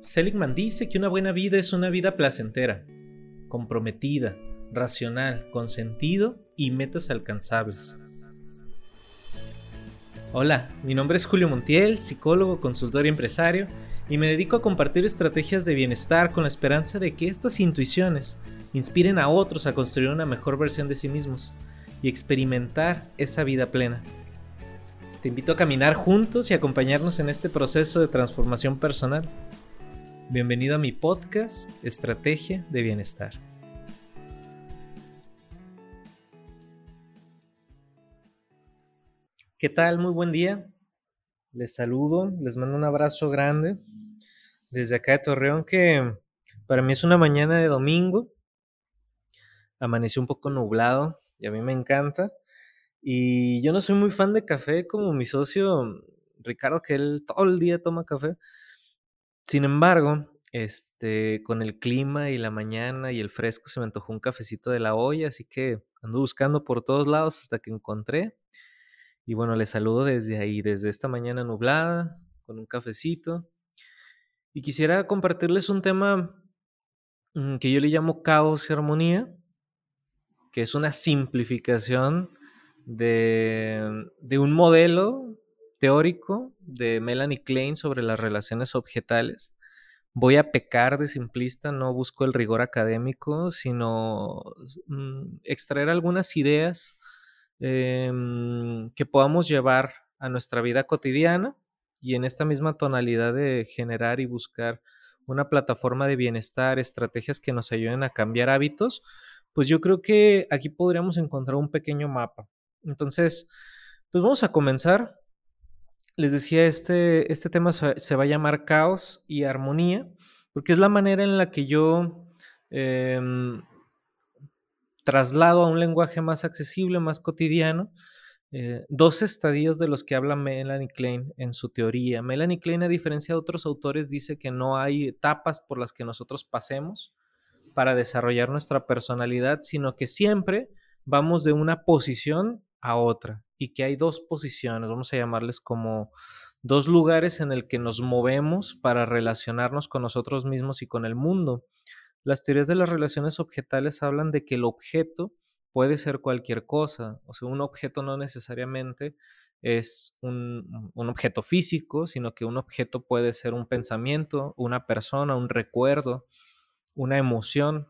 Seligman dice que una buena vida es una vida placentera, comprometida, racional, con sentido y metas alcanzables. Hola, mi nombre es Julio Montiel, psicólogo, consultor y empresario, y me dedico a compartir estrategias de bienestar con la esperanza de que estas intuiciones inspiren a otros a construir una mejor versión de sí mismos y experimentar esa vida plena. Te invito a caminar juntos y acompañarnos en este proceso de transformación personal. Bienvenido a mi podcast Estrategia de Bienestar. ¿Qué tal? Muy buen día. Les saludo, les mando un abrazo grande desde acá de Torreón que para mí es una mañana de domingo. Amaneció un poco nublado y a mí me encanta. Y yo no soy muy fan de café como mi socio Ricardo, que él todo el día toma café. Sin embargo, este, con el clima y la mañana y el fresco se me antojó un cafecito de la olla, así que ando buscando por todos lados hasta que encontré. Y bueno, les saludo desde ahí, desde esta mañana nublada, con un cafecito. Y quisiera compartirles un tema mm, que yo le llamo caos y armonía, que es una simplificación de, de un modelo teórico de Melanie Klein sobre las relaciones objetales. Voy a pecar de simplista, no busco el rigor académico, sino mm, extraer algunas ideas em, que podamos llevar a nuestra vida cotidiana y en esta misma tonalidad de generar y buscar una plataforma de bienestar, estrategias que nos ayuden a cambiar hábitos, pues yo creo que aquí podríamos encontrar un pequeño mapa. Entonces, pues vamos a comenzar les decía, este, este tema se, va a llamar caos y armonía, porque es la manera en la que yo em, traslado a un lenguaje más accesible, más cotidiano, eh, dos estadios de los que habla Melanie Klein en su teoría. Melanie Klein, a diferencia de otros autores, dice que no hay etapas por las que nosotros pasemos para desarrollar nuestra personalidad, sino que siempre vamos de una posición a otra y que hay dos posiciones, vamos a llamarles como dos lugares en el que nos movemos para relacionarnos con nosotros mismos y con el mundo. Las teorías de las relaciones objetales hablan de que el objeto puede ser cualquier cosa, o sea, un objeto no necesariamente es un, un, objeto físico, sino que un objeto puede ser un pensamiento, una persona, un recuerdo, una emoción.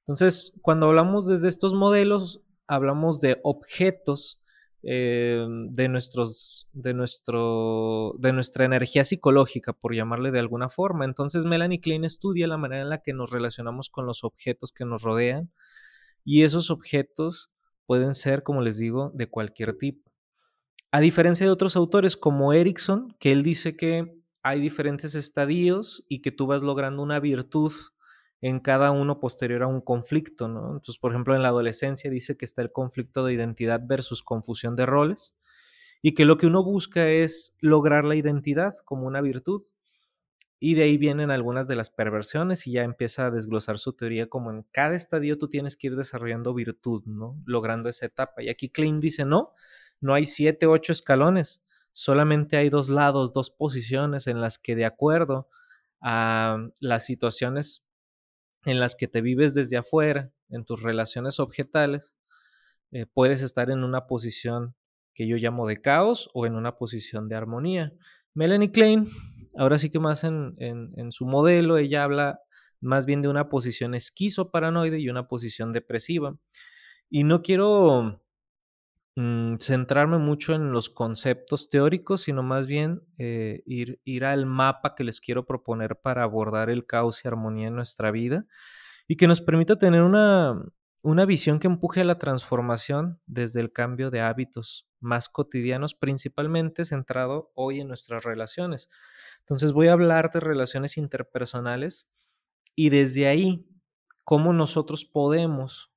Entonces, cuando hablamos desde estos modelos, hablamos de objetos eh, de, nuestros, de, nuestro, de nuestra energía psicológica, por llamarle de alguna forma. Entonces Melanie Klein estudia la manera en la que nos relacionamos con los objetos que nos rodean y esos objetos pueden ser, como les digo, de cualquier tipo. A diferencia de otros autores como Erickson, que él dice que hay diferentes estadios y que tú vas logrando una virtud en cada uno posterior a un conflicto, ¿no? Entonces, por ejemplo, en la adolescencia dice que está el conflicto de identidad versus confusión de roles y que lo que uno busca es lograr la identidad como una virtud. Y de ahí vienen algunas de las perversiones y ya empieza a desglosar su teoría como en cada estadio tú tienes que ir desarrollando virtud, ¿no? Logrando esa etapa. Y aquí Klein dice, no, no hay siete, ocho escalones, solamente hay dos lados, dos posiciones en las que de acuerdo a las situaciones en las que te vives desde afuera, en tus relaciones objetales, eh, puedes estar en una posición que yo llamo de caos o en una posición de armonía. Melanie Klein, ahora sí que más en, en su modelo, ella habla más bien de una posición esquizoparanoide y una posición depresiva. Y no quiero Mm, centrarme mucho en los conceptos teóricos, sino más bien eh, ir, ir al mapa que les quiero proponer para abordar el caos y armonía en nuestra vida y que nos permita tener una, una visión que empuje a la transformación desde el cambio de hábitos más cotidianos, principalmente centrado hoy en nuestras relaciones. Entonces voy a hablar de relaciones interpersonales y desde ahí, cómo nosotros podemos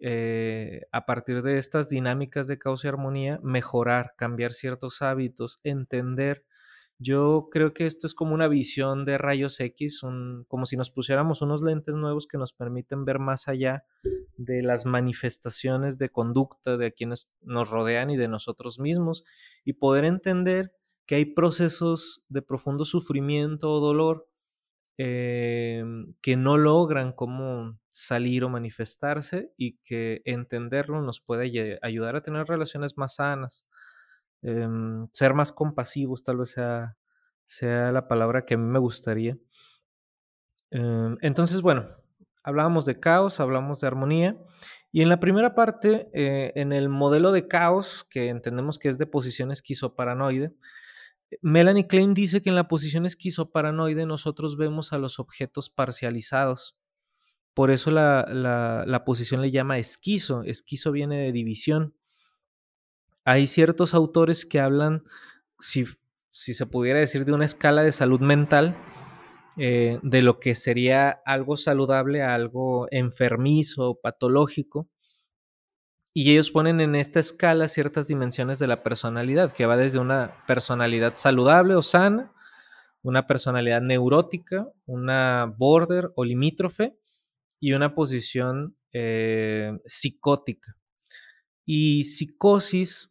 eh, a partir de estas dinámicas de causa y armonía, mejorar, cambiar ciertos hábitos, entender. Yo creo que esto es como una visión de rayos X, como si nos pusiéramos unos lentes nuevos que nos permiten ver más allá de las manifestaciones de conducta de quienes nos rodean y de nosotros mismos y poder entender que hay procesos de profundo sufrimiento o dolor em, que no logran cómo salir o manifestarse y que entenderlo nos puede ayudar a tener relaciones más sanas, em, ser más compasivos tal vez sea, sea la palabra que a mí me gustaría. Em, entonces, bueno, hablábamos de caos, hablamos de armonía. Y en la primera parte, eh, en el modelo de caos, que entendemos que es de posición esquizoparanoide, Melanie Klein dice que en la posición esquizoparanoide nosotros vemos a los objetos parcializados. Por eso la, la posición le llama esquizo. Esquizo viene de división. Hay ciertos autores que hablan, si, si se pudiera decir, de una escala de salud mental, eh, de lo que sería algo saludable a algo enfermizo, patológico. Y ellos ponen en esta escala ciertas dimensiones de la personalidad, que va desde una personalidad saludable o sana, una personalidad neurótica, una border o limítrofe y una posición eh, psicótica. Y psicosis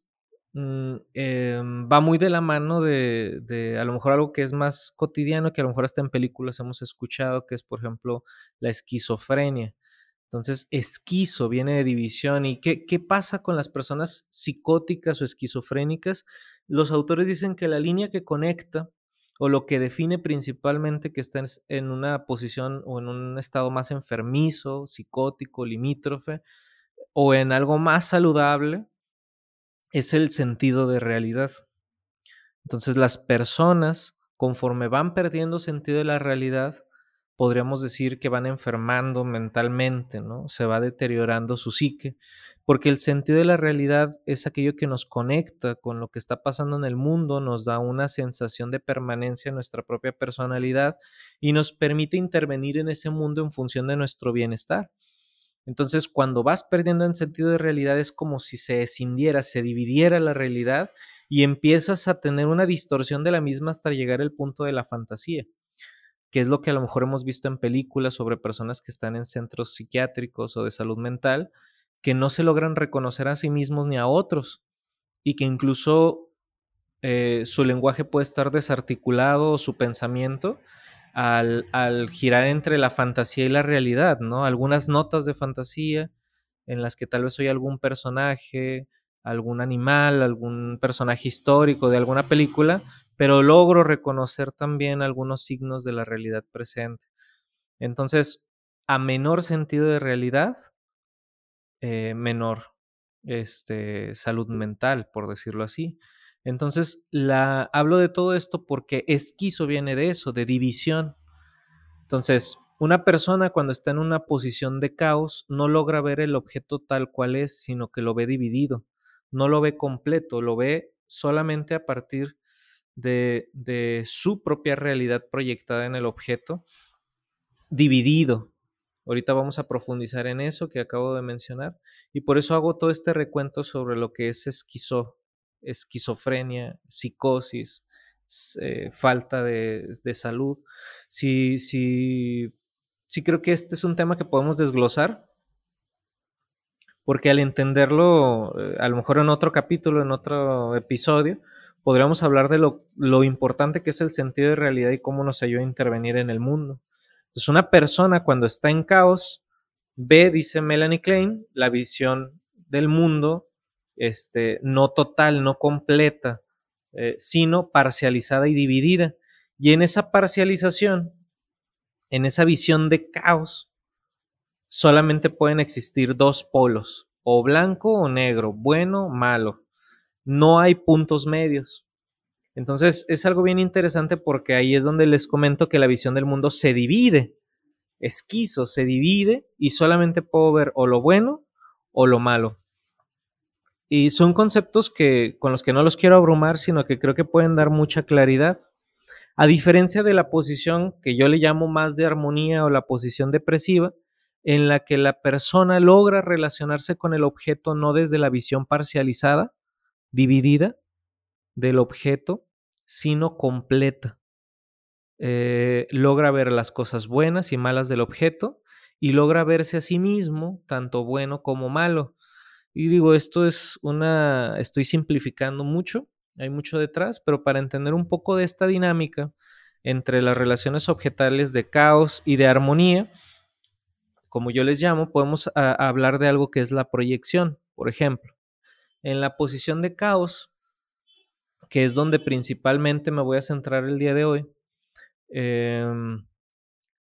Mm, em, va muy de la mano de, a lo mejor algo que es más cotidiano, que a lo mejor hasta en películas hemos escuchado, que es por ejemplo la esquizofrenia. Entonces, esquizo viene de división. ¿Y qué, qué pasa con las personas psicóticas o esquizofrénicas? Los autores dicen que la línea que conecta o lo que define principalmente que está en una posición o en un estado más enfermizo, psicótico, limítrofe, o en algo más saludable, es el sentido de realidad. Entonces las personas, conforme van perdiendo sentido de la realidad, podríamos decir que van enfermando mentalmente, ¿no? Se va deteriorando su psique, porque el sentido de la realidad es aquello que nos conecta con lo que está pasando en el mundo, nos da una sensación de permanencia en nuestra propia personalidad y nos permite intervenir en ese mundo en función de nuestro bienestar. Entonces, cuando vas perdiendo en sentido de realidad es como si se escindiera, se dividiera la realidad y empiezas a tener una distorsión de la misma hasta llegar al punto de la fantasía, que es lo que a lo mejor hemos visto en películas sobre personas que están en centros psiquiátricos o de salud mental, que no se logran reconocer a sí mismos ni a otros y que incluso eh, su lenguaje puede estar desarticulado o su pensamiento al, girar entre la fantasía y la realidad, ¿no? Algunas notas de fantasía en las que tal vez soy algún personaje, algún animal, algún personaje histórico de alguna película, pero logro reconocer también algunos signos de la realidad presente. Entonces, a menor sentido de realidad, eh, menor este, salud mental, por decirlo así. Entonces, la, hablo de todo esto porque esquizo viene de eso, de división. Entonces, una persona cuando está en una posición de caos no logra ver el objeto tal cual es, sino que lo ve dividido, no lo ve completo, lo ve solamente a partir de, de su propia realidad proyectada en el objeto, dividido. Ahorita vamos a profundizar en eso que acabo de mencionar y por eso hago todo este recuento sobre lo que es esquizo, esquizofrenia, psicosis, eh, falta de, salud. Sí, sí, sí creo que este es un tema que podemos desglosar, porque al entenderlo, eh, a lo mejor en otro capítulo, en otro episodio, podríamos hablar de lo, importante que es el sentido de realidad y cómo nos ayuda a intervenir en el mundo. Entonces, una persona cuando está en caos, ve, dice Melanie Klein, la visión del mundo este, no total, no completa, eh, sino parcializada y dividida. Y en esa parcialización, en esa visión de caos, solamente pueden existir dos polos, o blanco o negro, bueno, malo. No hay puntos medios. Entonces es algo bien interesante porque ahí es donde les comento que la visión del mundo se divide, esquizo, se divide y solamente puedo ver o lo bueno o lo malo. Y son conceptos que, con los que no los quiero abrumar, sino que creo que pueden dar mucha claridad. A diferencia de la posición que yo le llamo más de armonía o la posición depresiva, en la que la persona logra relacionarse con el objeto no desde la visión parcializada, dividida del objeto, sino completa. Eh, logra ver las cosas buenas y malas del objeto y logra verse a sí mismo, tanto bueno como malo. Y digo, esto es una, estoy simplificando mucho, hay mucho detrás, pero para entender un poco de esta dinámica, entre las relaciones objetales de caos y de armonía, como yo les llamo, podemos a, hablar de algo que es la proyección. Por ejemplo, en la posición de caos, que es donde principalmente me voy a centrar el día de hoy, eh,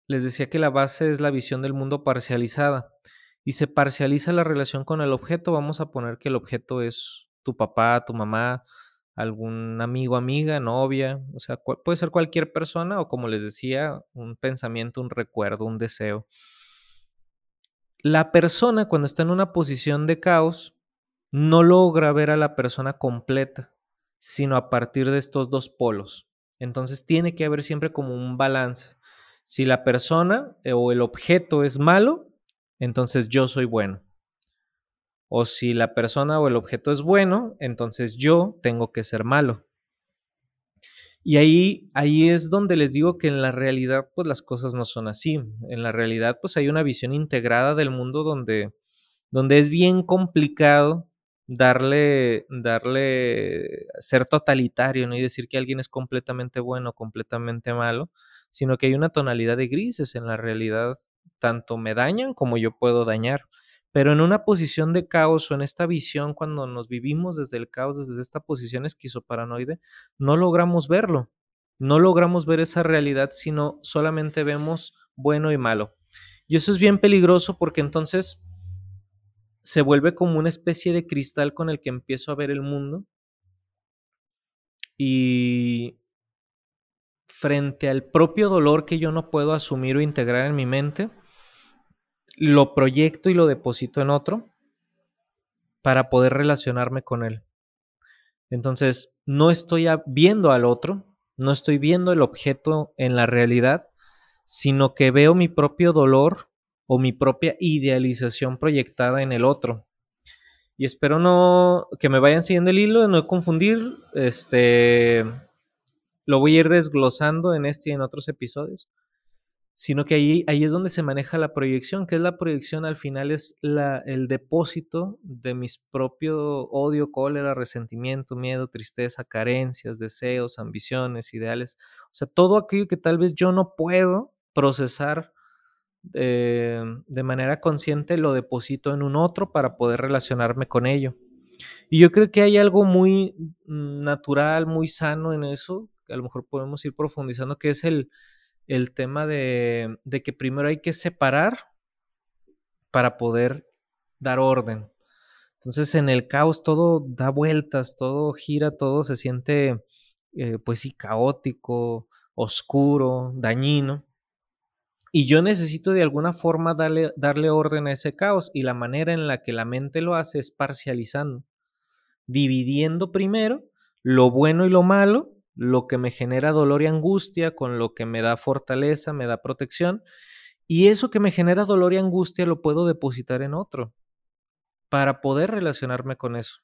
les decía que la base es la visión del mundo parcializada y se parcializa la relación con el objeto. Vamos a poner que el objeto es tu papá, tu mamá, algún amigo, amiga, novia, o sea, puede ser cualquier persona o como les decía, un pensamiento, un recuerdo, un deseo. La persona cuando está en una posición de caos no logra ver a la persona completa, sino a partir de estos dos polos. Entonces tiene que haber siempre como un balance. Si la persona eh, o el objeto es malo, entonces yo soy bueno. O si la persona o el objeto es bueno, entonces yo tengo que ser malo. Y ahí, ahí es donde les digo que en la realidad, pues las cosas no son así. En la realidad, pues hay una visión integrada del mundo donde, donde es bien complicado darle, darle, ser totalitario, ¿no? Y decir que alguien es completamente bueno, completamente malo, sino que hay una tonalidad de grises en la realidad. Tanto me dañan como yo puedo dañar. Pero en una posición de caos o en esta visión, cuando nos vivimos desde el caos, desde esta posición esquizoparanoide, no logramos verlo. No logramos ver esa realidad, sino solamente vemos bueno y malo. Y eso es bien peligroso porque entonces se vuelve como una especie de cristal con el que empiezo a ver el mundo. Y frente al propio dolor que yo no puedo asumir o integrar en mi mente, lo proyecto y lo deposito en otro para poder relacionarme con él. Entonces, no estoy viendo al otro, no estoy viendo el objeto en la realidad, sino que veo mi propio dolor o mi propia idealización proyectada en el otro. Y espero no que me vayan siguiendo el hilo, no confundir, este lo voy a ir desglosando en este y en otros episodios sino que ahí, ahí es donde se maneja la proyección, que es la proyección al final es la, el depósito de mis propios odio, cólera, resentimiento, miedo, tristeza, carencias, deseos, ambiciones, ideales, o sea, todo aquello que tal vez yo no puedo procesar eh, de manera consciente, lo deposito en un otro para poder relacionarme con ello. Y yo creo que hay algo muy natural, muy sano en eso, que a lo mejor podemos ir profundizando, que es el, el tema de, que primero hay que separar para poder dar orden. Entonces en el caos todo da vueltas, todo gira, todo se siente eh, pues sí caótico, oscuro, dañino. Y yo necesito de alguna forma darle, darle orden a ese caos y la manera en la que la mente lo hace es parcializando, dividiendo primero lo bueno y lo malo lo que me genera dolor y angustia con lo que me da fortaleza, me da protección. Y eso que me genera dolor y angustia lo puedo depositar en otro para poder relacionarme con eso.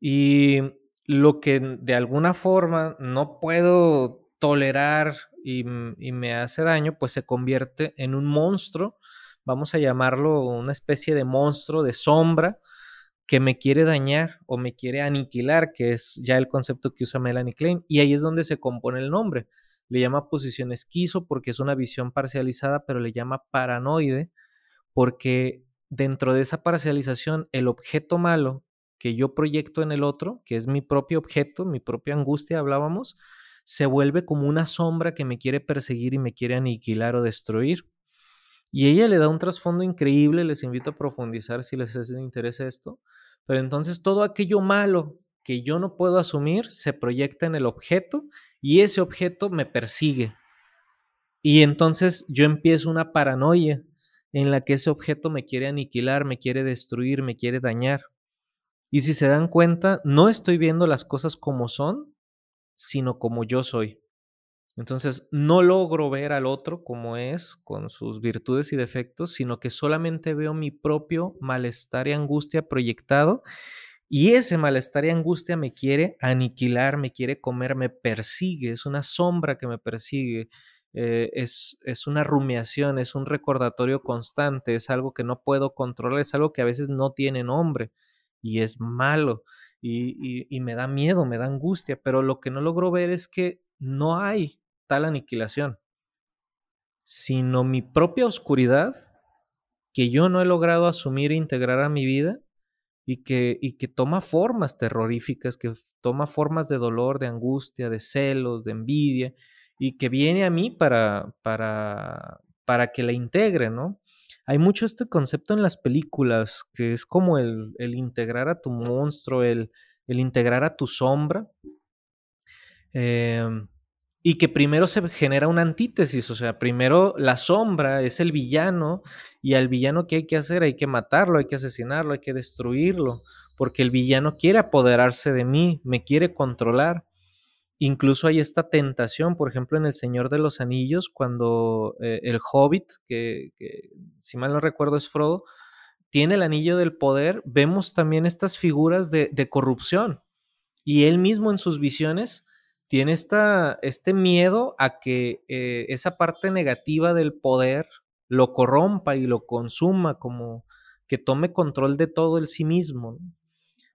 Y lo que de alguna forma no puedo tolerar y, y, me hace daño, pues se convierte en un monstruo, vamos a llamarlo una especie de monstruo de sombra, que me quiere dañar o me quiere aniquilar, que es ya el concepto que usa Melanie Klein, y ahí es donde se compone el nombre. Le llama posición esquizo porque es una visión parcializada, pero le llama paranoide porque dentro de esa parcialización el objeto malo que yo proyecto en el otro, que es mi propio objeto, mi propia angustia, hablábamos, se vuelve como una sombra que me quiere perseguir y me quiere aniquilar o destruir. Y ella le da un trasfondo increíble, les invito a profundizar si les interesa esto, pero entonces todo aquello malo que yo no puedo asumir se proyecta en el objeto y ese objeto me persigue. Y entonces yo empiezo una paranoia en la que ese objeto me quiere aniquilar, me quiere destruir, me quiere dañar. Y si se dan cuenta, no estoy viendo las cosas como son, sino como yo soy. Entonces, no logro ver al otro como es, con sus virtudes y defectos, sino que solamente veo mi propio malestar y angustia proyectado. Y ese malestar y angustia me quiere aniquilar, me quiere comer, me persigue, es una sombra que me persigue, eh, es, es una rumiación, es un recordatorio constante, es algo que no puedo controlar, es algo que a veces no tiene nombre y es malo y, y me da miedo, me da angustia, pero lo que no logro ver es que no hay tal aniquilación, sino mi propia oscuridad que yo no he logrado asumir e integrar a mi vida y que, y que toma formas terroríficas, que toma formas de dolor, de angustia, de celos, de envidia, y que viene a mí para, para, para que la integre, ¿no? Hay mucho este concepto en las películas, que es como el, integrar a tu monstruo, el, integrar a tu sombra. Em, y que primero se genera una antítesis, o sea, primero la sombra es el villano y al villano ¿qué hay que hacer? Hay que matarlo, hay que asesinarlo, hay que destruirlo, porque el villano quiere apoderarse de mí, me quiere controlar. Incluso hay esta tentación, por ejemplo, en El Señor de los Anillos, cuando eh, el hobbit, que, si mal no recuerdo es Frodo, tiene el anillo del poder, vemos también estas figuras de, de corrupción. Y él mismo en sus visiones tiene esta, este miedo a que eh, esa parte negativa del poder lo corrompa y lo consuma, como que tome control de todo el sí mismo.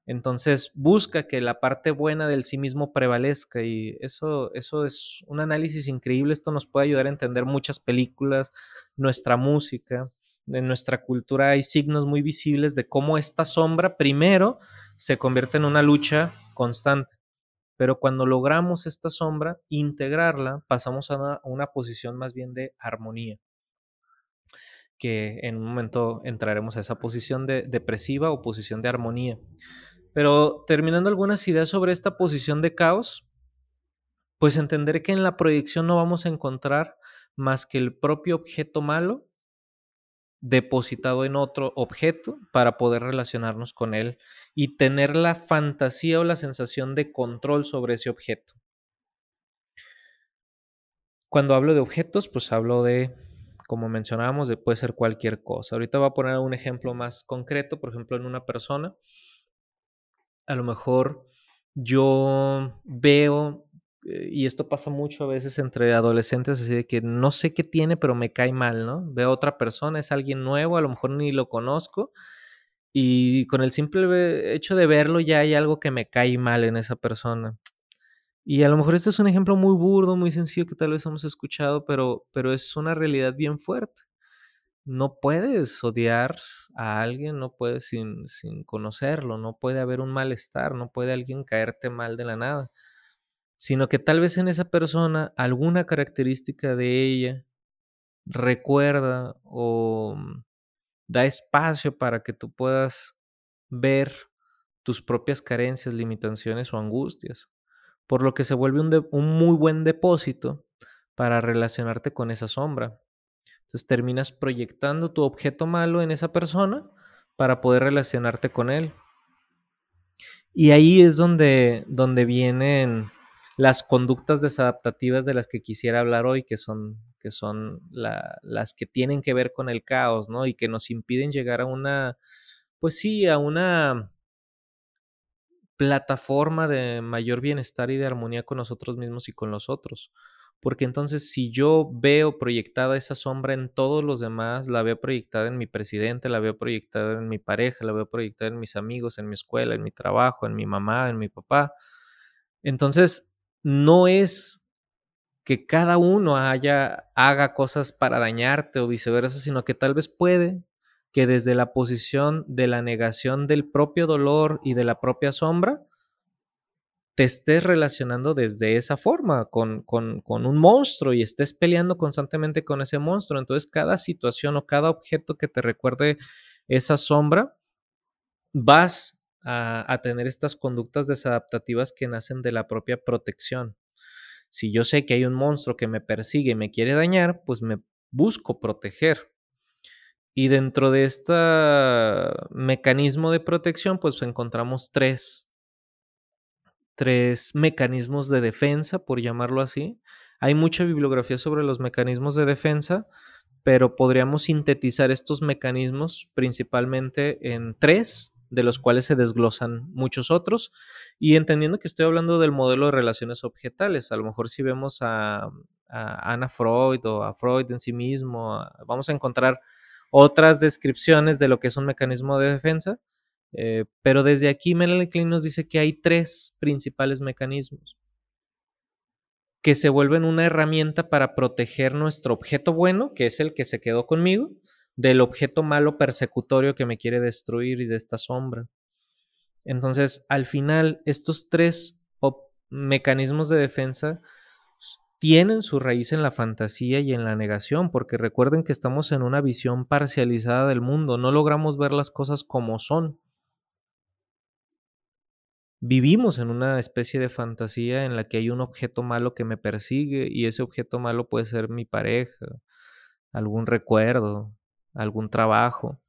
Entonces busca que la parte buena del sí mismo prevalezca y eso, eso es un análisis increíble. Esto nos puede ayudar a entender muchas películas, nuestra música, en nuestra cultura hay signos muy visibles de cómo esta sombra primero se convierte en una lucha constante pero cuando logramos esta sombra, integrarla, pasamos a una, posición más bien de armonía, que en un momento entraremos a esa posición de depresiva o posición de armonía. Pero terminando algunas ideas sobre esta posición de caos, pues entender que en la proyección no vamos a encontrar más que el propio objeto malo depositado en otro objeto para poder relacionarnos con él y tener la fantasía o la sensación de control sobre ese objeto. Cuando hablo de objetos, pues hablo de, como mencionábamos, de puede ser cualquier cosa. Ahorita voy a poner un ejemplo más concreto, por ejemplo, en una persona. A lo mejor yo veo eh, y esto pasa mucho a veces entre adolescentes, así de que no sé qué tiene, pero me cae mal, ¿no? Veo otra persona, es alguien nuevo, a lo mejor ni lo conozco, y con el simple hecho de verlo ya hay algo que me cae mal en esa persona. Y a lo mejor este es un ejemplo muy burdo, muy sencillo que tal vez hemos escuchado, pero, pero es una realidad bien fuerte. No puedes odiar a alguien, no puedes sin, sin conocerlo, no puede haber un malestar, no puede alguien caerte mal de la nada sino que tal vez en esa persona alguna característica de ella recuerda o mm, da espacio para que tú puedas ver tus propias carencias, limitaciones o angustias, por lo que se vuelve un, un muy buen depósito para relacionarte con esa sombra. Entonces terminas proyectando tu objeto malo en esa persona para poder relacionarte con él. Y ahí es donde, donde vienen las conductas desadaptativas de las que quisiera hablar hoy, que son, que son las que tienen que ver con el caos, ¿no? Y que nos impiden llegar a una, pues sí, a una plataforma de mayor bienestar y de armonía con nosotros mismos y con los otros. Porque entonces si yo veo proyectada esa sombra en todos los demás, la veo proyectada en mi presidente, la veo proyectada en mi pareja, la veo proyectada en mis amigos, en mi escuela, en mi trabajo, en mi mamá, en mi papá, entonces no es que cada uno haya, haga cosas para dañarte o viceversa, sino que tal vez puede que desde la posición de la negación del propio dolor y de la propia sombra, te estés relacionando desde esa forma con, con, un monstruo y estés peleando constantemente con ese monstruo. Entonces, cada situación o cada objeto que te recuerde esa sombra, vas a, tener estas conductas desadaptativas que nacen de la propia protección. Si yo sé que hay un monstruo que me persigue y me quiere dañar, pues me busco proteger. Y dentro de este mecanismo de protección, pues encontramos tres, tres mecanismos de defensa, por llamarlo así. Hay mucha bibliografía sobre los mecanismos de defensa, pero podríamos sintetizar estos mecanismos principalmente en tres de los cuales se desglosan muchos otros, y entendiendo que estoy hablando del modelo de relaciones objetales, a lo mejor si vemos a, a Ana Freud o a Freud en sí mismo, vamos a encontrar otras descripciones de lo que es un mecanismo de defensa, eh, pero desde aquí Melanie Klein nos dice que hay tres principales mecanismos que se vuelven una herramienta para proteger nuestro objeto bueno, que es el que se quedó conmigo, del objeto malo persecutorio que me quiere destruir y de esta sombra. Entonces, al final, estos tres mecanismos de defensa tienen su raíz en la fantasía y en la negación, porque recuerden que estamos en una visión parcializada del mundo, no logramos ver las cosas como son. Vivimos en una especie de fantasía en la que hay un objeto malo que me persigue y ese objeto malo puede ser mi pareja, algún recuerdo, algún trabajo.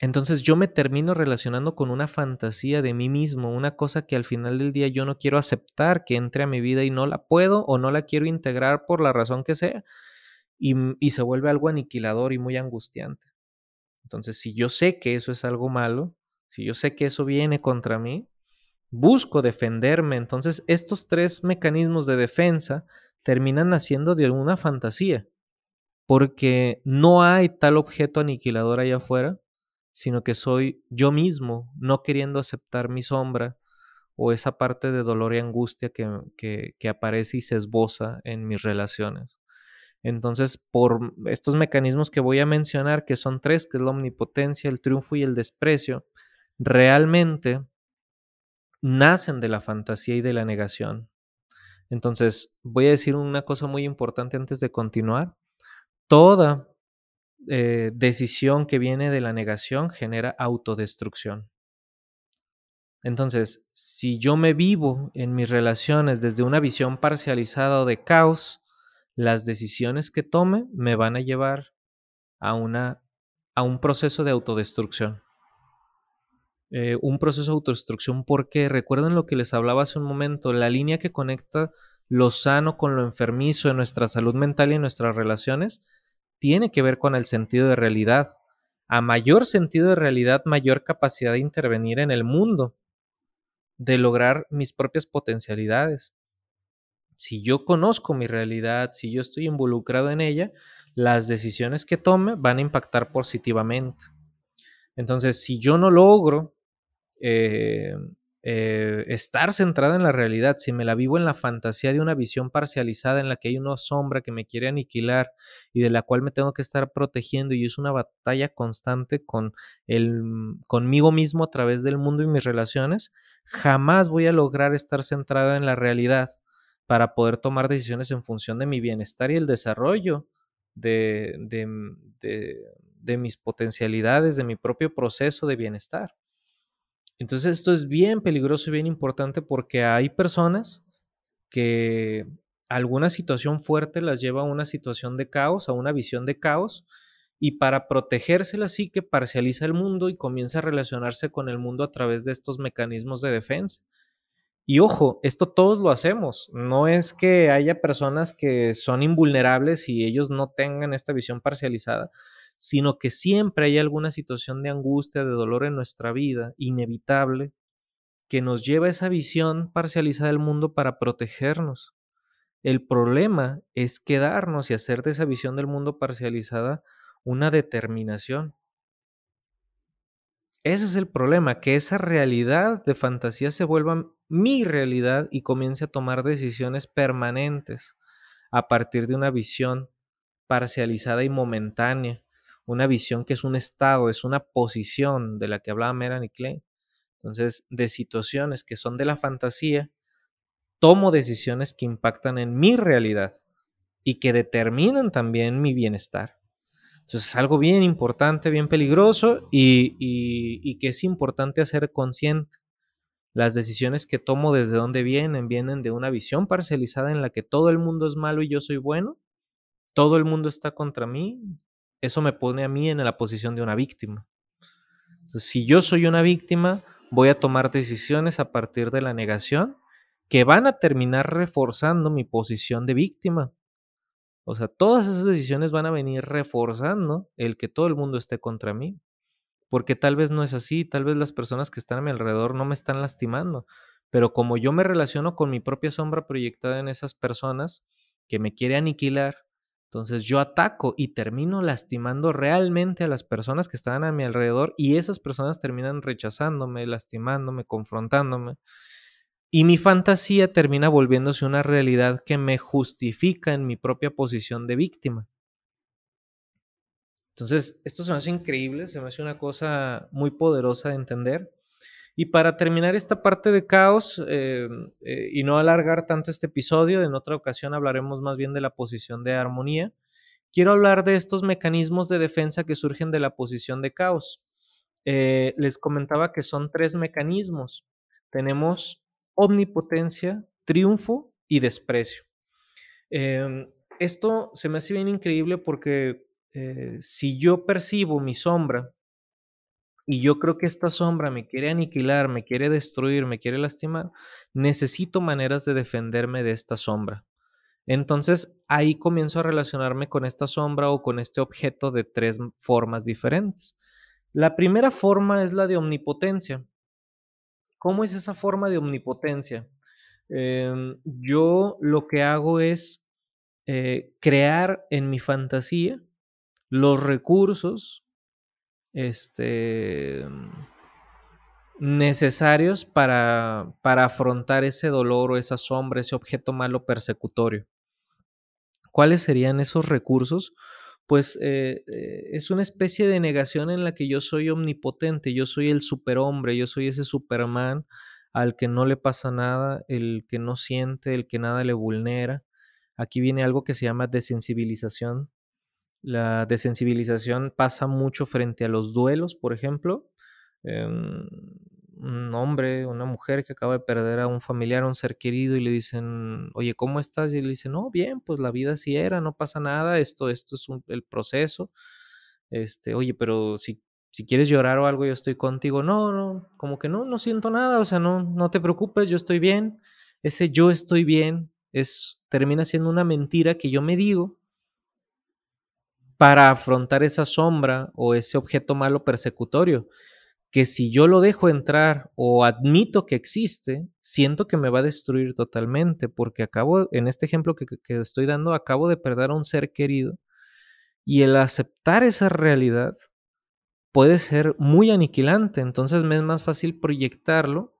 Entonces yo me termino relacionando con una fantasía de mí mismo, una cosa que al final del día yo no quiero aceptar que entre a mi vida y no la puedo o no la quiero integrar por la razón que sea y, y se vuelve algo aniquilador y muy angustiante. Entonces si yo sé que eso es algo malo, si yo sé que eso viene contra mí, busco defenderme. Entonces estos tres mecanismos de defensa terminan naciendo de una fantasía, porque no hay tal objeto aniquilador allá afuera sino que soy yo mismo, no queriendo aceptar mi sombra o esa parte de dolor y angustia que, que, aparece y se esboza en mis relaciones. Entonces, por estos mecanismos que voy a mencionar, que son tres, que es la omnipotencia, el triunfo y el desprecio, realmente nacen de la fantasía y de la negación. Entonces, voy a decir una cosa muy importante antes de continuar. Toda eh, decisión que viene de la negación genera autodestrucción. Entonces, si yo me vivo en mis relaciones desde una visión parcializada o de caos, las decisiones que tome me van a llevar a, una, a un proceso de autodestrucción. Eh, un proceso de autodestrucción porque recuerden lo que les hablaba hace un momento, la línea que conecta lo sano con lo enfermizo en nuestra salud mental y nuestras relaciones tiene que ver con el sentido de realidad. A mayor sentido de realidad, mayor capacidad de intervenir en el mundo, de lograr mis propias potencialidades. Si yo conozco mi realidad, si yo estoy involucrado en ella, las decisiones que tome van a impactar positivamente. Entonces, si yo no logro eh, eh, estar centrada en la realidad, si me la vivo en la fantasía de una visión parcializada en la que hay una sombra que me quiere aniquilar y de la cual me tengo que estar protegiendo y es una batalla constante con el, conmigo mismo a través del mundo y mis relaciones, jamás voy a lograr estar centrada en la realidad para poder tomar decisiones en función de mi bienestar y el desarrollo de, de mis potencialidades, de mi propio proceso de bienestar. Entonces esto es bien peligroso y bien importante porque hay personas que alguna situación fuerte las lleva a una situación de caos, a una visión de caos, y para protegérsela sí que parcializa el mundo y comienza a relacionarse con el mundo a través de estos mecanismos de defensa. Y ojo, esto todos lo hacemos. No es que haya personas que son invulnerables y ellos no tengan esta visión parcializada, sino que siempre hay alguna situación de angustia, de dolor en nuestra vida, inevitable, que nos lleva a esa visión parcializada del mundo para protegernos. El problema es quedarnos y hacer de esa visión del mundo parcializada una determinación. Ese es el problema, que esa realidad de fantasía se vuelva mi realidad y comience a tomar decisiones permanentes a partir de una visión parcializada y momentánea una visión que es un estado, es una posición de la que hablaba Melanie Klein. Entonces, de situaciones que son de la fantasía, tomo decisiones que impactan en mi realidad y que determinan también mi bienestar. Entonces, es algo bien importante, bien peligroso y, y que es importante hacer consciente. Las decisiones que tomo desde dónde vienen, vienen de una visión parcializada en la que todo el mundo es malo y yo soy bueno, todo el mundo está contra mí, eso me pone a mí en la posición de una víctima. Si yo soy una víctima, voy a tomar decisiones a partir de la negación que van a terminar reforzando mi posición de víctima. O sea, todas esas decisiones van a venir reforzando el que todo el mundo esté contra mí. Porque tal vez no es así, tal vez las personas que están a mi alrededor no me están lastimando. Pero como yo me relaciono con mi propia sombra proyectada en esas personas que me quiere aniquilar, entonces yo ataco y termino lastimando realmente a las personas que estaban a mi alrededor y esas personas terminan rechazándome, lastimándome, confrontándome. y mi fantasía termina volviéndose una realidad que me justifica en mi propia posición de víctima. Entonces, esto se me hace increíble, se me hace una cosa muy poderosa de entender. Y para terminar esta parte de caos eh, eh, y no alargar tanto este episodio, en otra ocasión hablaremos más bien de la posición de armonía. Quiero hablar de estos mecanismos de defensa que surgen de la posición de caos. Eh, les comentaba que son tres mecanismos. Tenemos omnipotencia, triunfo y desprecio. Em, esto se me hace bien increíble porque si yo percibo mi sombra y yo creo que esta sombra me quiere aniquilar, me quiere destruir, me quiere lastimar, necesito maneras de defenderme de esta sombra. Entonces ahí comienzo a relacionarme con esta sombra o con este objeto de tres formas diferentes. La primera forma es la de omnipotencia. ¿Cómo es esa forma de omnipotencia? Em, yo lo que hago es eh, crear en mi fantasía los recursos este, necesarios para, para afrontar ese dolor o esa sombra, ese objeto malo persecutorio. ¿Cuáles serían esos recursos? Pues eh, eh, es una especie de negación en la que yo soy omnipotente, yo soy el superhombre, yo soy ese Superman al que no le pasa nada, el que no siente, el que nada le vulnera. Aquí viene algo que se llama desensibilización la desensibilización pasa mucho frente a los duelos, por ejemplo. Em, un hombre, una mujer que acaba de perder a un familiar, a un ser querido y le dicen, oye, ¿cómo estás? Y él dice, no, bien, pues la vida así era, no pasa nada, esto, esto es el proceso. Este, oye, pero si, si quieres llorar o algo, yo estoy contigo. No, no, como que no, no siento nada, o sea, no, no te preocupes, yo estoy bien. Ese yo estoy bien es, termina siendo una mentira que yo me digo para afrontar esa sombra o ese objeto malo persecutorio, que si yo lo dejo entrar o admito que existe, siento que me va a destruir totalmente, porque acabo, en este ejemplo que, estoy dando, acabo de perder a un ser querido, y el aceptar esa realidad puede ser muy aniquilante, entonces me es más fácil proyectarlo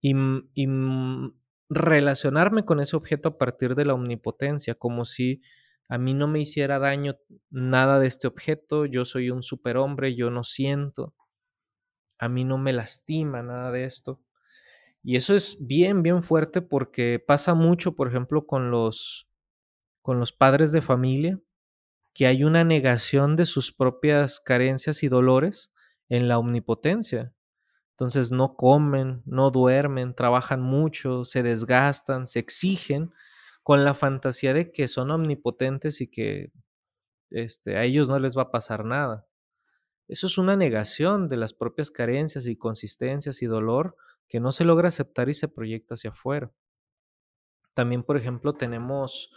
y, relacionarme con ese objeto a partir de la omnipotencia, como si a mí no me hiciera daño nada de este objeto, yo soy un superhombre, yo no siento, a mí no me lastima nada de esto. Y eso es bien, bien fuerte porque pasa mucho, por ejemplo, con los, con los padres de familia, que hay una negación de sus propias carencias y dolores en la omnipotencia. Entonces no comen, no duermen, trabajan mucho, se desgastan, se exigen con la fantasía de que son omnipotentes y que este, a ellos no les va a pasar nada. Eso es una negación de las propias carencias y consistencias y dolor que no se logra aceptar y se proyecta hacia afuera. También, por ejemplo, tenemos,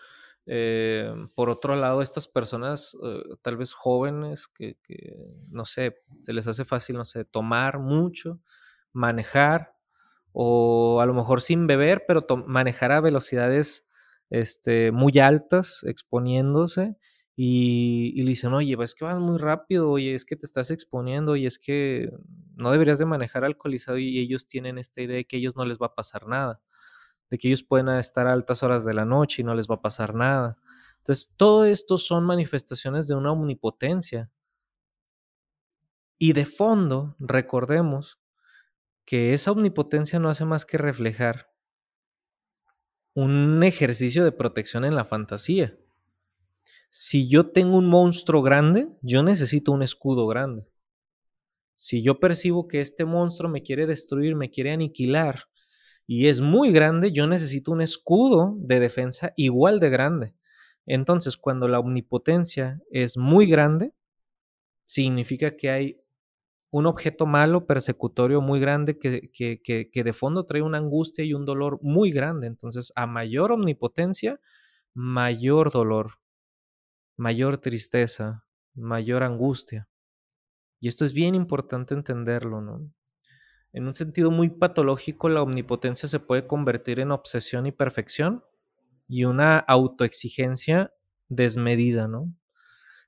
eh, por otro lado, estas personas eh, tal vez jóvenes que, no sé, se les hace fácil, no sé, tomar mucho, manejar, o a lo mejor sin beber, pero manejar a velocidades este, muy altas, exponiéndose, y, le dicen, oye, es que vas muy rápido, oye, es que te estás exponiendo, y es que no deberías de manejar alcoholizado, y ellos tienen esta idea de que a ellos no les va a pasar nada, de que ellos pueden estar a altas horas de la noche y no les va a pasar nada. Entonces, todo esto son manifestaciones de una omnipotencia. Y de fondo, recordemos que esa omnipotencia no hace más que reflejar un ejercicio de protección en la fantasía. Si yo tengo un monstruo grande, yo necesito un escudo grande. Si yo percibo que este monstruo me quiere destruir, me quiere aniquilar, y es muy grande, yo necesito un escudo de defensa igual de grande. Entonces, cuando la omnipotencia es muy grande, significa que hay un objeto malo, persecutorio muy grande que, que, de fondo trae una angustia y un dolor muy grande. Entonces, a mayor omnipotencia, mayor dolor, mayor tristeza, mayor angustia. Y esto es bien importante entenderlo, ¿no? En un sentido muy patológico, la omnipotencia se puede convertir en obsesión y perfección y una autoexigencia desmedida, ¿no?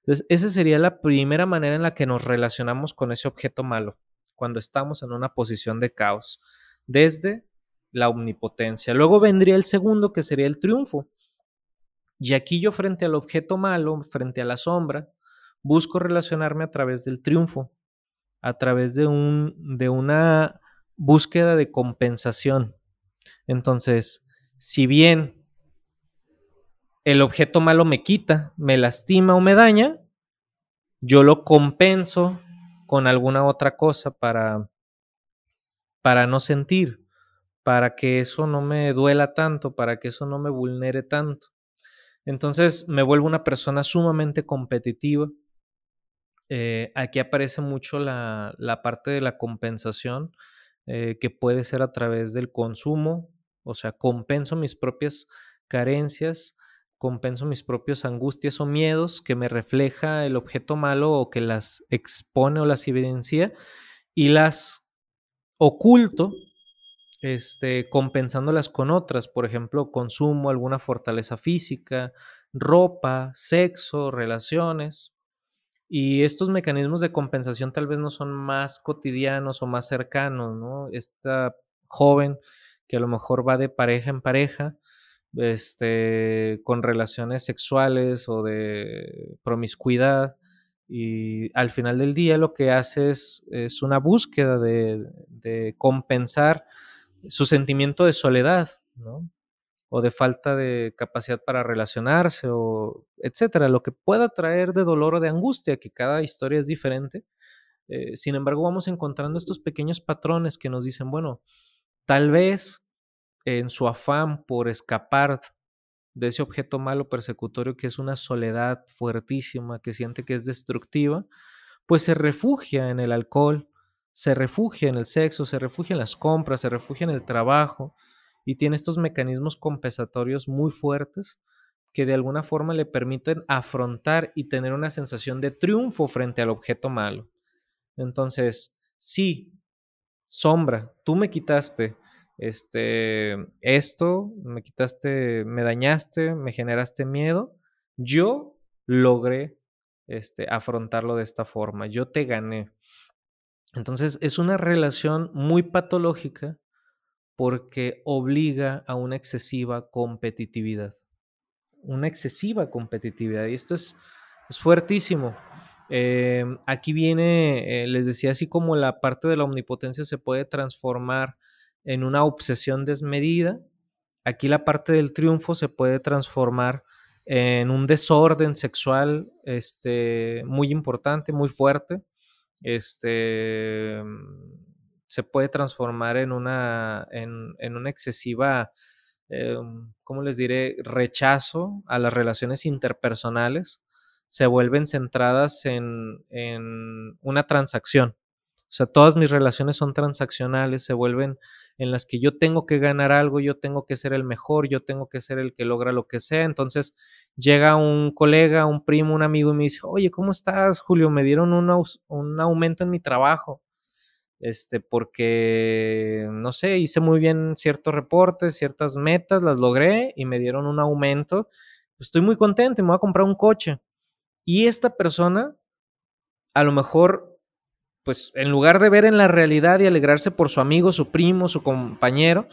Entonces, esa sería la primera manera en la que nos relacionamos con ese objeto malo, cuando estamos en una posición de caos, desde la omnipotencia. Luego vendría el segundo, que sería el triunfo. Y aquí yo frente al objeto malo, frente a la sombra, busco relacionarme a través del triunfo, a través de, un, de una búsqueda de compensación. Entonces, si bien el objeto malo me quita, me lastima o me daña, yo lo compenso con alguna otra cosa para, para no sentir, para que eso no me duela tanto, para que eso no me vulnere tanto. Entonces me vuelvo una persona sumamente competitiva. Eh, aquí aparece mucho la, parte de la compensación, eh, que puede ser a través del consumo, o sea, compenso mis propias carencias, compenso mis propias angustias o miedos que me refleja el objeto malo o que las expone o las evidencia y las oculto este, compensándolas con otras, por ejemplo, consumo, alguna fortaleza física, ropa, sexo, relaciones. Y estos mecanismos de compensación tal vez no son más cotidianos o más cercanos, ¿no? Esta joven que a lo mejor va de pareja en pareja, este, con relaciones sexuales o de promiscuidad, y al final del día lo que hace es, una búsqueda de, compensar su sentimiento de soledad. O de falta de capacidad para relacionarse, o etcétera, lo que pueda traer de dolor o de angustia, que cada historia es diferente. Eh, sin embargo, vamos encontrando estos pequeños patrones que nos dicen, bueno, tal vez en su afán por escapar de ese objeto malo persecutorio que es una soledad fuertísima, que siente que es destructiva, pues se refugia en el alcohol, se refugia en el sexo, se refugia en las compras, se refugia en el trabajo y tiene estos mecanismos compensatorios muy fuertes que de alguna forma le permiten afrontar y tener una sensación de triunfo frente al objeto malo. Entonces, sí, sombra, tú me quitaste este esto, me quitaste, me dañaste, me generaste miedo, yo logré este afrontarlo de esta forma, yo te gané. Entonces es una relación muy patológica porque obliga a una excesiva competitividad. Una excesiva competitividad. Y esto es, fuertísimo. Em, aquí viene, eh, les decía, así como la parte de la omnipotencia se puede transformar en una obsesión desmedida, aquí la parte del triunfo se puede transformar en un desorden sexual este, muy importante, muy fuerte este, se puede transformar en una, en, una excesiva, em, ¿cómo les diré?, rechazo a las relaciones interpersonales, se vuelven centradas en, en una transacción. O sea, todas mis relaciones son transaccionales, se vuelven en las que yo tengo que ganar algo, yo tengo que ser el mejor, yo tengo que ser el que logra lo que sea. Entonces llega un colega, un primo, un amigo y me dice, oye, ¿cómo estás, Julio? Me dieron un, aumento en mi trabajo. Este, porque, no sé, hice muy bien ciertos reportes, ciertas metas, las logré y me dieron un aumento. Estoy muy contento me voy a comprar un coche. Y esta persona, a lo mejor pues en lugar de ver en la realidad y alegrarse por su amigo, su primo, su compañero,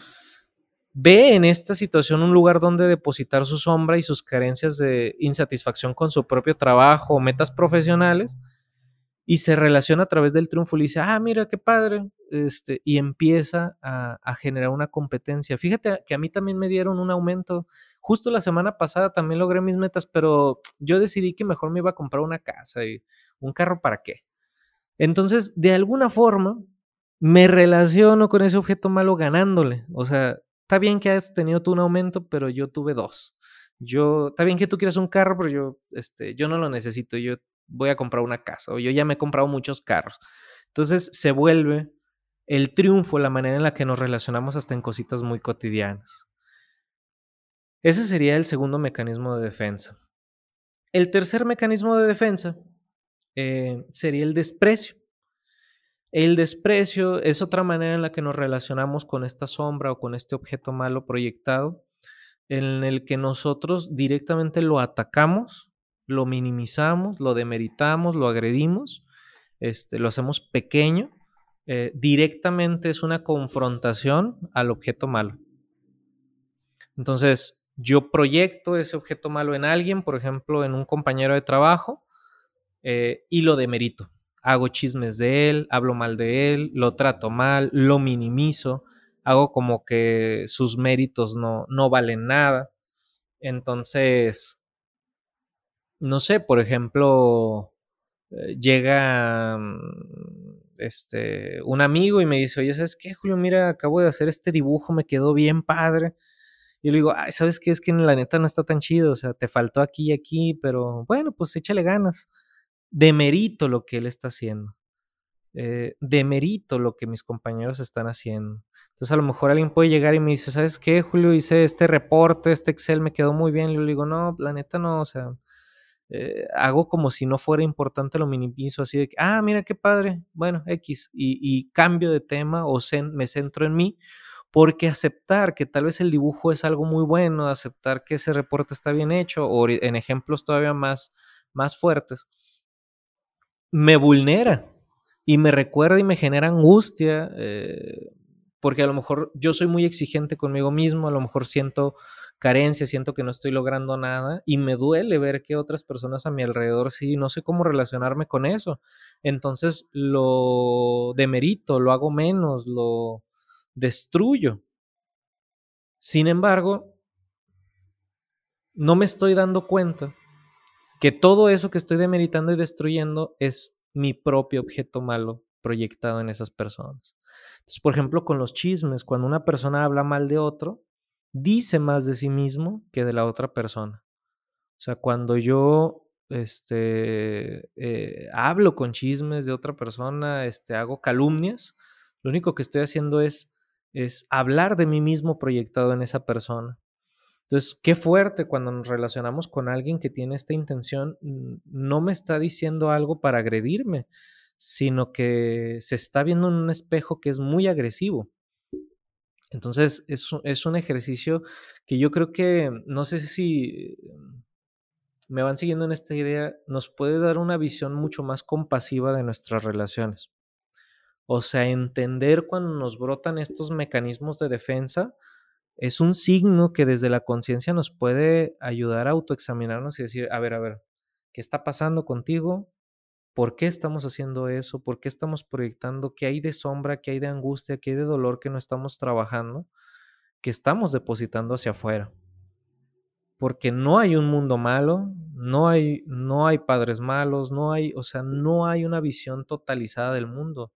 ve en esta situación un lugar donde depositar su sombra y sus carencias de insatisfacción con su propio trabajo metas profesionales y se relaciona a través del triunfo y dice, ah, mira qué padre, este, y empieza a, a, generar una competencia. Fíjate que a mí también me dieron un aumento, justo la semana pasada también logré mis metas, pero yo decidí que mejor me iba a comprar una casa y un carro para qué. Entonces, de alguna forma, me relaciono con ese objeto malo ganándole. O sea, está bien que has tenido tú un aumento, pero yo tuve dos. Yo, está bien que tú quieras un carro, pero yo, este, yo no lo necesito. Yo voy a comprar una casa o yo ya me he comprado muchos carros. Entonces se vuelve el triunfo la manera en la que nos relacionamos hasta en cositas muy cotidianas. Ese sería el segundo mecanismo de defensa. El tercer mecanismo de defensa eh, sería el desprecio. El desprecio es otra manera en la que nos relacionamos con esta sombra o con este objeto malo proyectado, en el que nosotros directamente lo atacamos, lo minimizamos, lo demeritamos, lo agredimos, este, lo hacemos pequeño eh, directamente es una confrontación al objeto malo. Entonces, yo proyecto ese objeto malo en alguien, por ejemplo, en un compañero de trabajo, eh, y lo demerito. Hago chismes de él, hablo mal de él, lo trato mal, lo minimizo, hago como que sus méritos no, no valen nada. Entonces, no sé, por ejemplo, eh, llega mm, este, un amigo y me dice, oye, ¿sabes qué, Julio? Mira, acabo de hacer este dibujo, me quedó bien padre. Y le digo, ay, ¿sabes qué? Es que la neta no está tan chido, o sea, te faltó aquí y aquí, pero bueno, pues échale ganas. Demerito lo que él está haciendo. Eh, demerito lo que mis compañeros están haciendo. Entonces a lo mejor alguien puede llegar y me dice, ¿sabes qué, Julio? Hice este reporte, este Excel me quedó muy bien. Y yo le digo, no, la neta no, o sea, eh, hago como si no fuera importante, lo minimizo así de que, ah, mira qué padre, bueno, X, y, cambio de tema o me centro en mí, porque aceptar que tal vez el dibujo es algo muy bueno, aceptar que ese reporte está bien hecho, o en ejemplos todavía más, más fuertes, me vulnera y me recuerda y me genera angustia, eh, porque a lo mejor yo soy muy exigente conmigo mismo, a lo mejor siento carencia, siento que no estoy logrando nada y me duele ver que otras personas a mi alrededor sí, no sé cómo relacionarme con eso. Entonces lo demerito, lo hago menos, lo destruyo. Sin embargo, no me estoy dando cuenta que todo eso que estoy demeritando y destruyendo es mi propio objeto malo proyectado en esas personas. Por ejemplo, con los chismes, cuando una persona habla mal de otro, dice más de sí mismo que de la otra persona. O sea, cuando yo este, eh, hablo con chismes de otra persona, este, hago calumnias, lo único que estoy haciendo es, es hablar de mí mismo proyectado en esa persona. Entonces, qué fuerte cuando nos relacionamos con alguien que tiene esta intención, no me está diciendo algo para agredirme, sino que se está viendo en un espejo que es muy agresivo. Entonces, es, un ejercicio que yo creo que, no sé si me van siguiendo en esta idea, nos puede dar una visión mucho más compasiva de nuestras relaciones. O sea, entender cuando nos brotan estos mecanismos de defensa es un signo que desde la conciencia nos puede ayudar a autoexaminarnos y decir, a ver, a ver, ¿qué está pasando contigo? ¿Por qué estamos haciendo eso? ¿Por qué estamos proyectando? ¿Qué hay de sombra? ¿Qué hay de angustia? ¿Qué hay de dolor que no estamos trabajando? Que estamos depositando hacia afuera. Porque no hay un mundo malo, no hay, no hay padres malos, no hay, o sea, no hay una visión totalizada del mundo.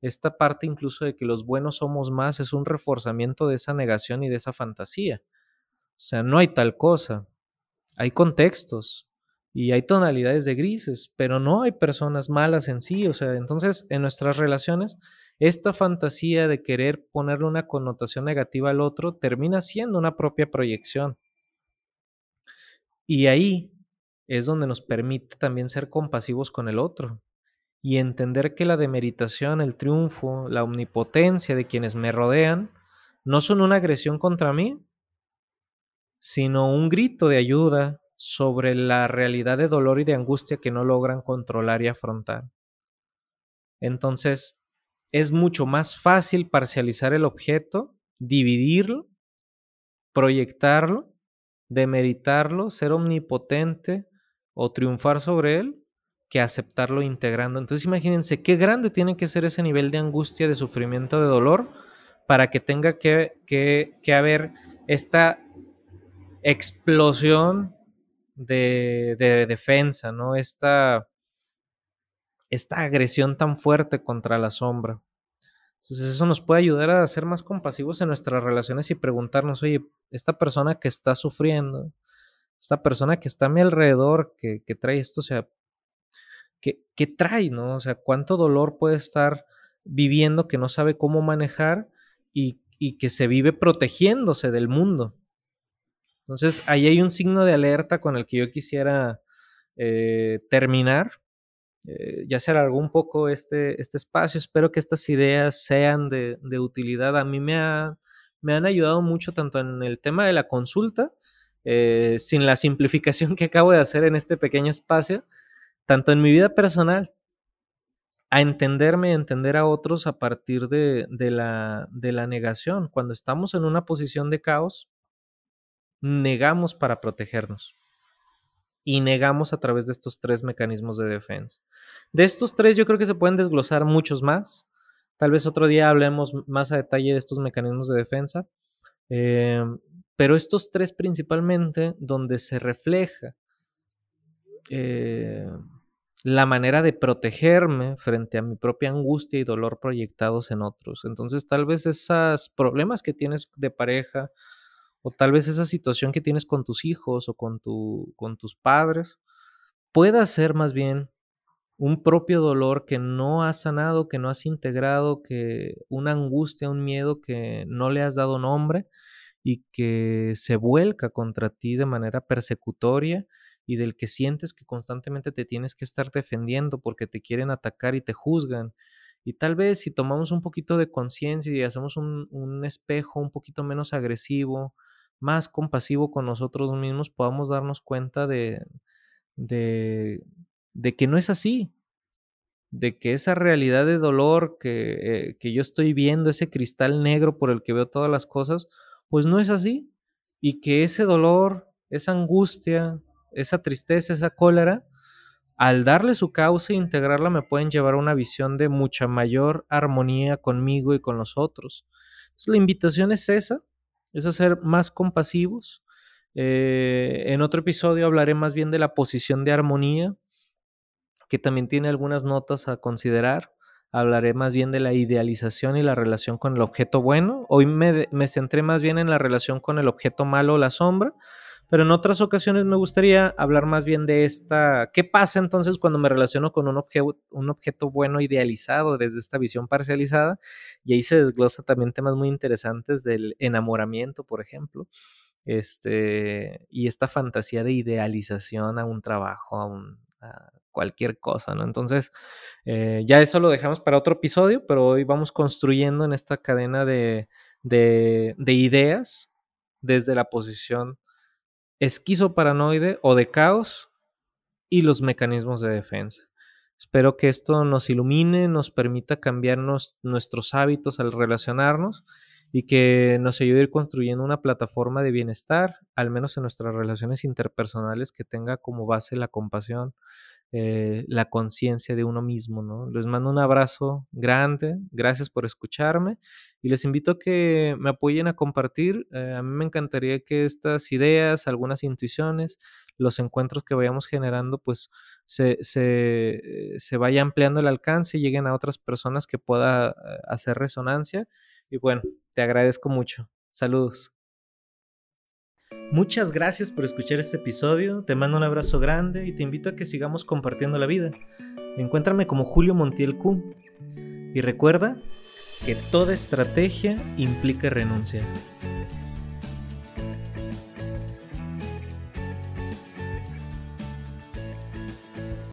Esta parte incluso de que los buenos somos más es un reforzamiento de esa negación y de esa fantasía. O sea, no hay tal cosa. Hay contextos, y hay tonalidades de grises, pero no hay personas malas en sí, o sea, entonces en nuestras relaciones, esta fantasía de querer ponerle una connotación negativa al otro termina siendo una propia proyección. Y ahí es donde nos permite también ser compasivos con el otro y entender que la demeritación, el triunfo, la omnipotencia de quienes me rodean no son una agresión contra mí, sino un grito de ayuda, sobre la realidad de dolor y de angustia que no logran controlar y afrontar. Entonces, es mucho más fácil parcializar el objeto, dividirlo, proyectarlo, demeritarlo, ser omnipotente o triunfar sobre él, que aceptarlo integrando. Entonces imagínense qué grande tiene que ser ese nivel de angustia, de sufrimiento, de dolor, para que tenga que, que haber esta explosión de, defensa, ¿no? Esta, esta agresión tan fuerte contra la sombra. Entonces eso nos puede ayudar a ser más compasivos en nuestras relaciones y preguntarnos, oye, esta persona que está sufriendo, esta persona que está a mi alrededor, que, trae esto, ¿qué, ¿qué, trae, no? O sea, cuánto dolor puede estar viviendo que no sabe cómo manejar y, que se vive protegiéndose del mundo. Entonces, ahí hay un signo de alerta con el que yo quisiera eh, terminar. Eh, ya se alargó un poco este, este espacio. Espero que estas ideas sean de, utilidad. A mí me, me han ayudado mucho tanto en el tema de la consulta, eh, sin la simplificación que acabo de hacer en este pequeño espacio, tanto en mi vida personal a entenderme, a entender a otros a partir de, la, de la negación. Cuando estamos en una posición de caos, negamos para protegernos y negamos a través de estos tres mecanismos de defensa. De estos tres yo creo que se pueden desglosar muchos más. Tal vez otro día hablemos más a detalle de estos mecanismos de defensa. Eh, pero estos tres principalmente donde se refleja eh, la manera de protegerme frente a mi propia angustia y dolor proyectados en otros. Entonces tal vez esos problemas que tienes de pareja o tal vez esa situación que tienes con tus hijos o con, tu, con tus padres pueda ser más bien un propio dolor que no has sanado, que no has integrado, que una angustia, un miedo que no le has dado nombre y que se vuelca contra ti de manera persecutoria y del que sientes que constantemente te tienes que estar defendiendo porque te quieren atacar y te juzgan. Y tal vez si tomamos un poquito de conciencia y hacemos un, espejo un poquito menos agresivo, más compasivo con nosotros mismos, podamos darnos cuenta de, de, de que no es así, de que esa realidad de dolor que, eh, que, yo estoy viendo, ese cristal negro por el que veo todas las cosas, pues no es así. Y que ese dolor, esa angustia, esa tristeza, esa cólera, al darle su causa e integrarla me pueden llevar a una visión de mucha mayor armonía conmigo y con los otros. Entonces la invitación es esa, es a ser más compasivos. Eh, en otro episodio hablaré más bien de la posición de armonía, que también tiene algunas notas a considerar. Hablaré más bien de la idealización y la relación con el objeto bueno. Hoy me, me centré más bien en la relación con el objeto malo o la sombra pero en otras ocasiones me gustaría hablar más bien de esta, ¿qué pasa entonces cuando me relaciono con un, objeto, un objeto bueno idealizado desde esta visión parcializada? Y ahí se desglosa también temas muy interesantes del enamoramiento, por ejemplo, este, y esta fantasía de idealización a un trabajo, a, un, cualquier cosa, ¿no? Entonces, eh, ya eso lo dejamos para otro episodio, pero hoy vamos construyendo en esta cadena de, de, de ideas desde la posición esquizoparanoide o de caos y los mecanismos de defensa. Espero que esto nos ilumine, nos permita cambiarnos nuestros hábitos al relacionarnos y que nos ayude a ir construyendo una plataforma de bienestar, al menos en nuestras relaciones interpersonales, que tenga como base la compasión, eh, la conciencia de uno mismo. ¿no? Les mando un abrazo grande, gracias por escucharme y les invito a que me apoyen a compartir. Eh, a mí me encantaría que estas ideas, algunas intuiciones, los encuentros que vayamos generando, pues se, se, se vaya ampliando el alcance y lleguen a otras personas que pueda eh, hacer resonancia. Y bueno, te agradezco mucho. Saludos. Muchas gracias por escuchar este episodio, te mando un abrazo grande y te invito a que sigamos compartiendo la vida. Encuéntrame como Julio Montiel Q. Y recuerda que toda estrategia implica renuncia.